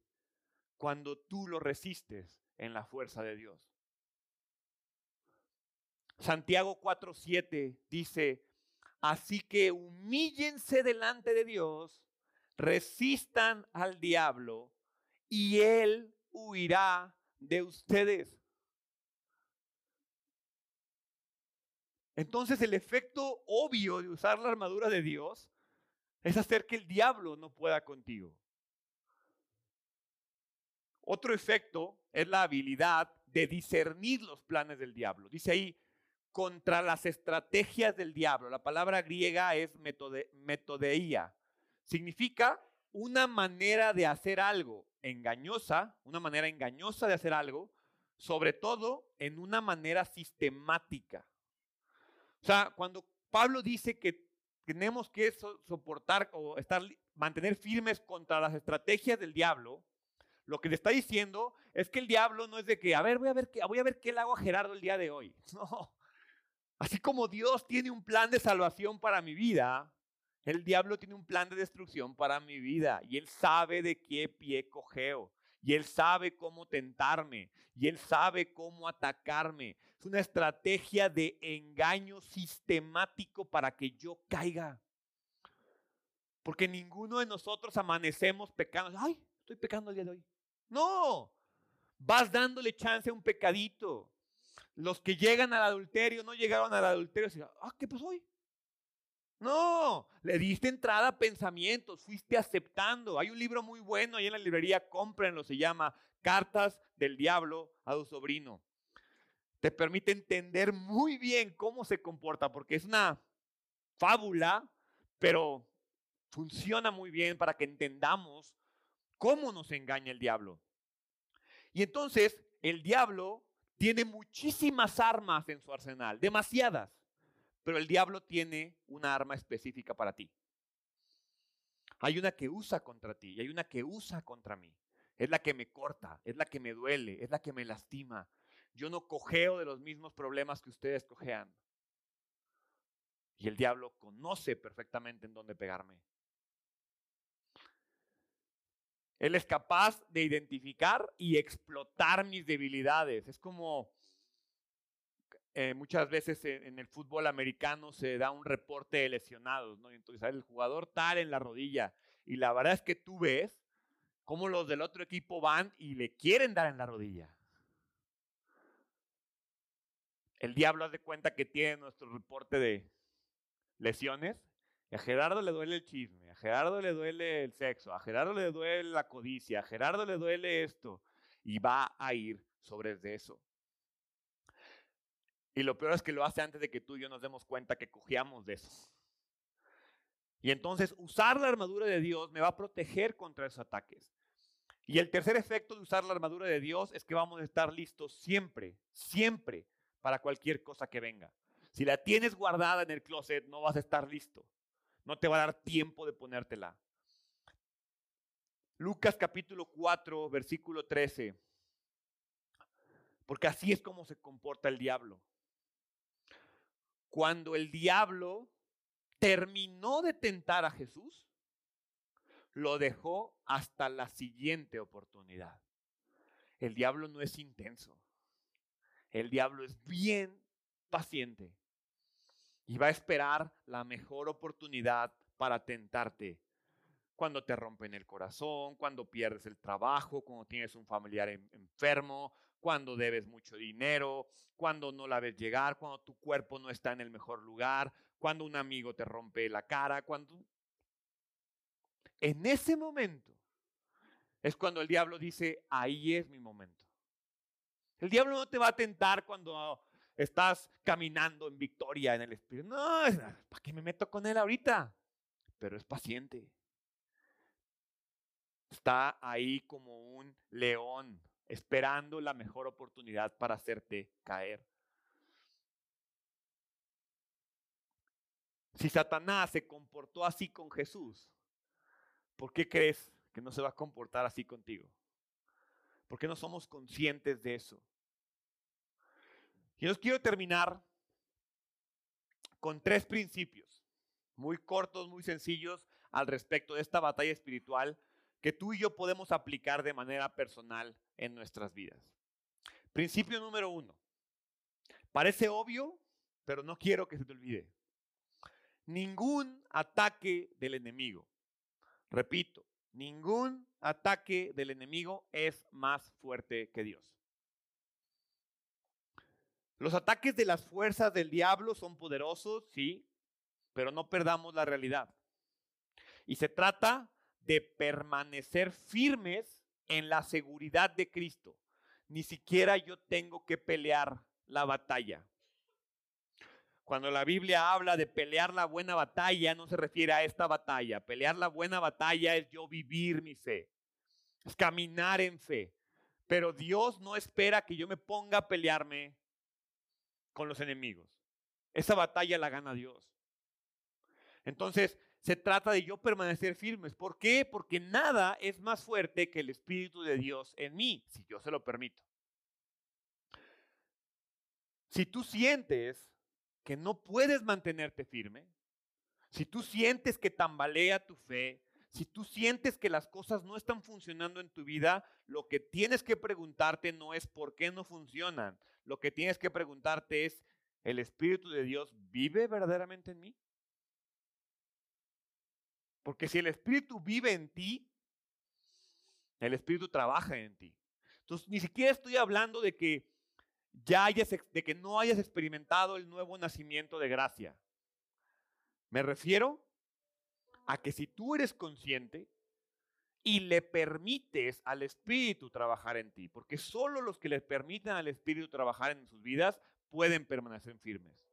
cuando tú lo resistes en la fuerza de Dios. Santiago 4:7 dice, así que humíllense delante de Dios, resistan al diablo y él huirá de ustedes. Entonces el efecto obvio de usar la armadura de Dios es hacer que el diablo no pueda contigo. Otro efecto es la habilidad de discernir los planes del diablo. Dice ahí, contra las estrategias del diablo. La palabra griega es metodeía. Significa una manera de hacer algo engañosa, una manera engañosa de hacer algo, sobre todo en una manera sistemática. O sea, cuando Pablo dice que tenemos que soportar o estar, mantener firmes contra las estrategias del diablo, lo que le está diciendo es que el diablo no es de que, a ver, voy a ver qué, voy a ver qué le hago a Gerardo el día de hoy. No. Así como Dios tiene un plan de salvación para mi vida, el diablo tiene un plan de destrucción para mi vida. Y él sabe de qué pie cogeo. Y él sabe cómo tentarme. Y él sabe cómo atacarme. Es una estrategia de engaño sistemático para que yo caiga. Porque ninguno de nosotros amanecemos pecando. Ay, estoy pecando el día de hoy. No, vas dándole chance a un pecadito. Los que llegan al adulterio no llegaron al adulterio y ah, ¿qué pasó hoy? No, le diste entrada a pensamientos, fuiste aceptando. Hay un libro muy bueno ahí en la librería, cómprenlo, se llama Cartas del Diablo a tu sobrino. Te permite entender muy bien cómo se comporta, porque es una fábula, pero funciona muy bien para que entendamos cómo nos engaña el diablo. Y entonces el diablo tiene muchísimas armas en su arsenal, demasiadas. Pero el diablo tiene una arma específica para ti. Hay una que usa contra ti y hay una que usa contra mí. Es la que me corta, es la que me duele, es la que me lastima. Yo no cojeo de los mismos problemas que ustedes cojean. Y el diablo conoce perfectamente en dónde pegarme. Él es capaz de identificar y explotar mis debilidades. Es como eh, muchas veces en el fútbol americano se da un reporte de lesionados, ¿no? entonces el jugador tal en la rodilla. Y la verdad es que tú ves cómo los del otro equipo van y le quieren dar en la rodilla. El diablo hace cuenta que tiene nuestro reporte de lesiones. A Gerardo le duele el chisme, a Gerardo le duele el sexo, a Gerardo le duele la codicia, a Gerardo le duele esto. Y va a ir sobre eso. Y lo peor es que lo hace antes de que tú y yo nos demos cuenta que cojeamos de eso. Y entonces usar la armadura de Dios me va a proteger contra esos ataques. Y el tercer efecto de usar la armadura de Dios es que vamos a estar listos siempre, siempre para cualquier cosa que venga. Si la tienes guardada en el closet, no vas a estar listo. No te va a dar tiempo de ponértela. Lucas capítulo 4, versículo 13. Porque así es como se comporta el diablo cuando el diablo terminó de tentar a Jesús, lo dejó hasta la siguiente oportunidad. El diablo no es intenso. El diablo es bien paciente y va a esperar la mejor oportunidad para tentarte. Cuando te rompen el corazón, cuando pierdes el trabajo, cuando tienes un familiar enfermo, cuando debes mucho dinero, cuando no la ves llegar, cuando tu cuerpo no está en el mejor lugar, cuando un amigo te rompe la cara, cuando... En ese momento es cuando el diablo dice, ahí es mi momento. El diablo no te va a tentar cuando estás caminando en victoria en el Espíritu. No, ¿para qué me meto con él ahorita? Pero es paciente. Está ahí como un león esperando la mejor oportunidad para hacerte caer. Si Satanás se comportó así con Jesús, ¿por qué crees que no se va a comportar así contigo? ¿Por qué no somos conscientes de eso? Y os quiero terminar con tres principios, muy cortos, muy sencillos, al respecto de esta batalla espiritual que tú y yo podemos aplicar de manera personal en nuestras vidas. Principio número uno. Parece obvio, pero no quiero que se te olvide. Ningún ataque del enemigo, repito, ningún ataque del enemigo es más fuerte que Dios. Los ataques de las fuerzas del diablo son poderosos, sí, pero no perdamos la realidad. Y se trata de permanecer firmes en la seguridad de Cristo. Ni siquiera yo tengo que pelear la batalla. Cuando la Biblia habla de pelear la buena batalla, no se refiere a esta batalla. Pelear la buena batalla es yo vivir mi fe, es caminar en fe. Pero Dios no espera que yo me ponga a pelearme con los enemigos. Esa batalla la gana Dios. Entonces, se trata de yo permanecer firmes. ¿Por qué? Porque nada es más fuerte que el Espíritu de Dios en mí, si yo se lo permito. Si tú sientes que no puedes mantenerte firme, si tú sientes que tambalea tu fe, si tú sientes que las cosas no están funcionando en tu vida, lo que tienes que preguntarte no es por qué no funcionan. Lo que tienes que preguntarte es, ¿el Espíritu de Dios vive verdaderamente en mí? Porque si el Espíritu vive en ti, el Espíritu trabaja en ti. Entonces, ni siquiera estoy hablando de que ya hayas, de que no hayas experimentado el nuevo nacimiento de gracia. Me refiero a que si tú eres consciente y le permites al Espíritu trabajar en ti, porque solo los que le permiten al Espíritu trabajar en sus vidas pueden permanecer firmes.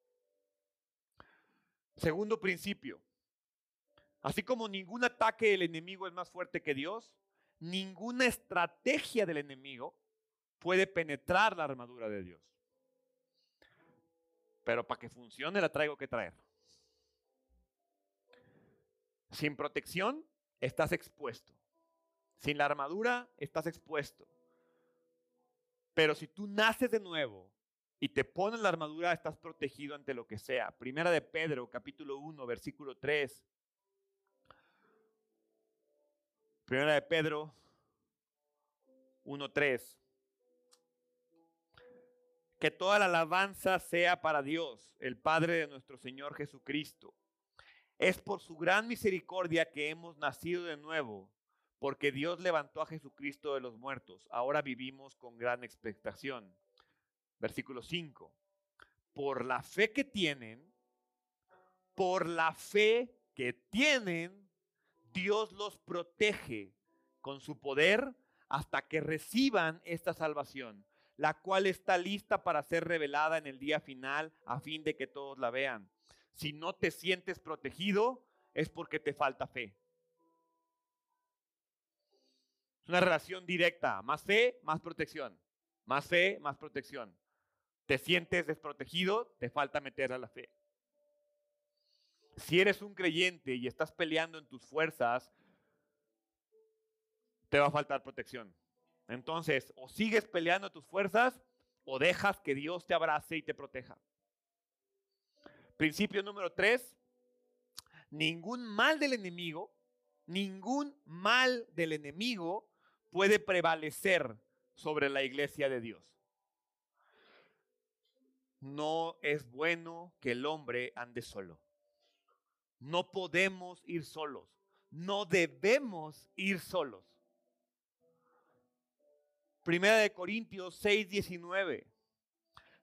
Segundo principio, así como ningún ataque del enemigo es más fuerte que Dios, ninguna estrategia del enemigo puede penetrar la armadura de Dios. Pero para que funcione la traigo que traer. Sin protección estás expuesto. Sin la armadura estás expuesto. Pero si tú naces de nuevo y te pones la armadura, estás protegido ante lo que sea. Primera de Pedro, capítulo 1, versículo 3. Primera de Pedro 1, 3. Que toda la alabanza sea para Dios, el Padre de nuestro Señor Jesucristo. Es por su gran misericordia que hemos nacido de nuevo, porque Dios levantó a Jesucristo de los muertos. Ahora vivimos con gran expectación. Versículo 5. Por la fe que tienen, por la fe que tienen, Dios los protege con su poder hasta que reciban esta salvación la cual está lista para ser revelada en el día final a fin de que todos la vean. Si no te sientes protegido, es porque te falta fe. Es una relación directa. Más fe, más protección. Más fe, más protección. Te sientes desprotegido, te falta meter a la fe. Si eres un creyente y estás peleando en tus fuerzas, te va a faltar protección. Entonces, o sigues peleando tus fuerzas o dejas que Dios te abrace y te proteja. Principio número tres, ningún mal del enemigo, ningún mal del enemigo puede prevalecer sobre la iglesia de Dios. No es bueno que el hombre ande solo. No podemos ir solos. No debemos ir solos. Primera de Corintios 6, 19.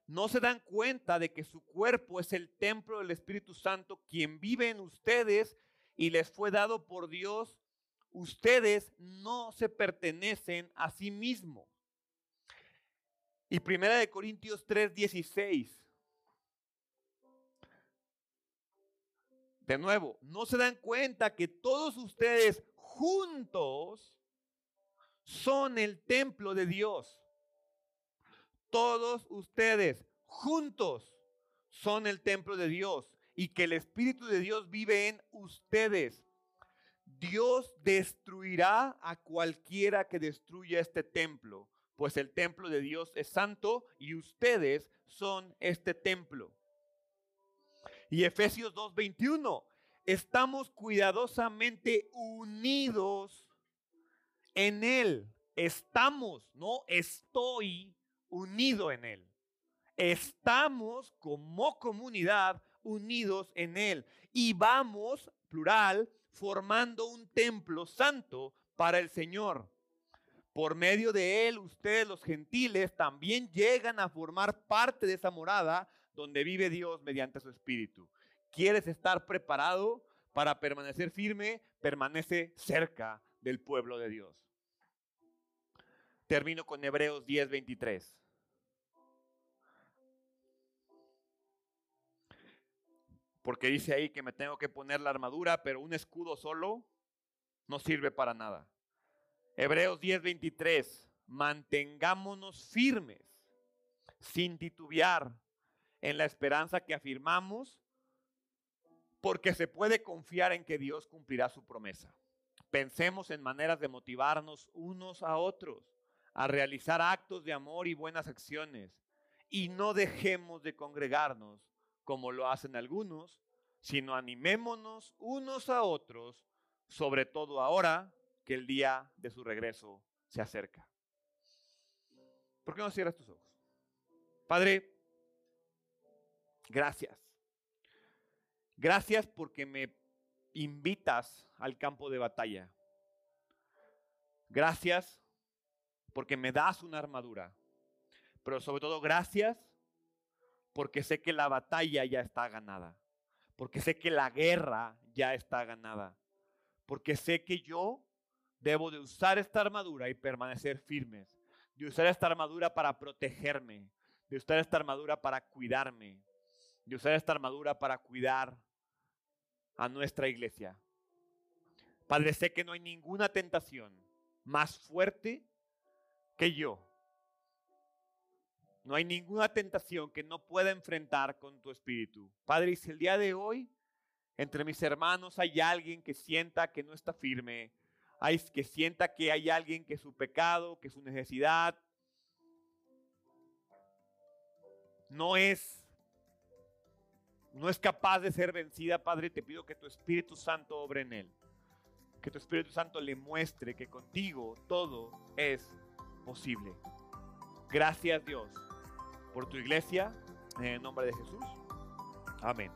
No se dan cuenta de que su cuerpo es el templo del Espíritu Santo, quien vive en ustedes y les fue dado por Dios. Ustedes no se pertenecen a sí mismos. Y Primera de Corintios 3, 16. De nuevo, no se dan cuenta que todos ustedes juntos son el templo de Dios. Todos ustedes juntos son el templo de Dios y que el Espíritu de Dios vive en ustedes. Dios destruirá a cualquiera que destruya este templo, pues el templo de Dios es santo y ustedes son este templo. Y Efesios 2:21, estamos cuidadosamente unidos en Él. Estamos, no estoy unido en Él. Estamos como comunidad unidos en Él. Y vamos, plural, formando un templo santo para el Señor. Por medio de Él, ustedes los gentiles también llegan a formar parte de esa morada donde vive Dios mediante su Espíritu. ¿Quieres estar preparado para permanecer firme? Permanece cerca del pueblo de Dios. Termino con Hebreos 10:23. Porque dice ahí que me tengo que poner la armadura, pero un escudo solo no sirve para nada. Hebreos 10:23. Mantengámonos firmes, sin titubear, en la esperanza que afirmamos, porque se puede confiar en que Dios cumplirá su promesa. Pensemos en maneras de motivarnos unos a otros a realizar actos de amor y buenas acciones. Y no dejemos de congregarnos como lo hacen algunos, sino animémonos unos a otros, sobre todo ahora que el día de su regreso se acerca. ¿Por qué no cierras tus ojos? Padre, gracias. Gracias porque me invitas al campo de batalla. Gracias porque me das una armadura. Pero sobre todo, gracias porque sé que la batalla ya está ganada. porque sé que la guerra ya está ganada, porque sé que yo debo de usar esta armadura y permanecer firmes, de usar esta armadura para protegerme, de usar esta armadura para cuidarme, de usar esta armadura para cuidar a nuestra iglesia. Padre, sé que no hay ninguna tentación más fuerte que yo. No hay ninguna tentación que no pueda enfrentar con tu espíritu. Padre, y si el día de hoy entre mis hermanos hay alguien que sienta que no está firme, hay, que sienta que hay alguien que su pecado, que su necesidad no es no es capaz de ser vencida, Padre, te pido que tu Espíritu Santo obre en él. Que tu Espíritu Santo le muestre que contigo todo es posible. Gracias Dios por tu iglesia, en el nombre de Jesús. Amén.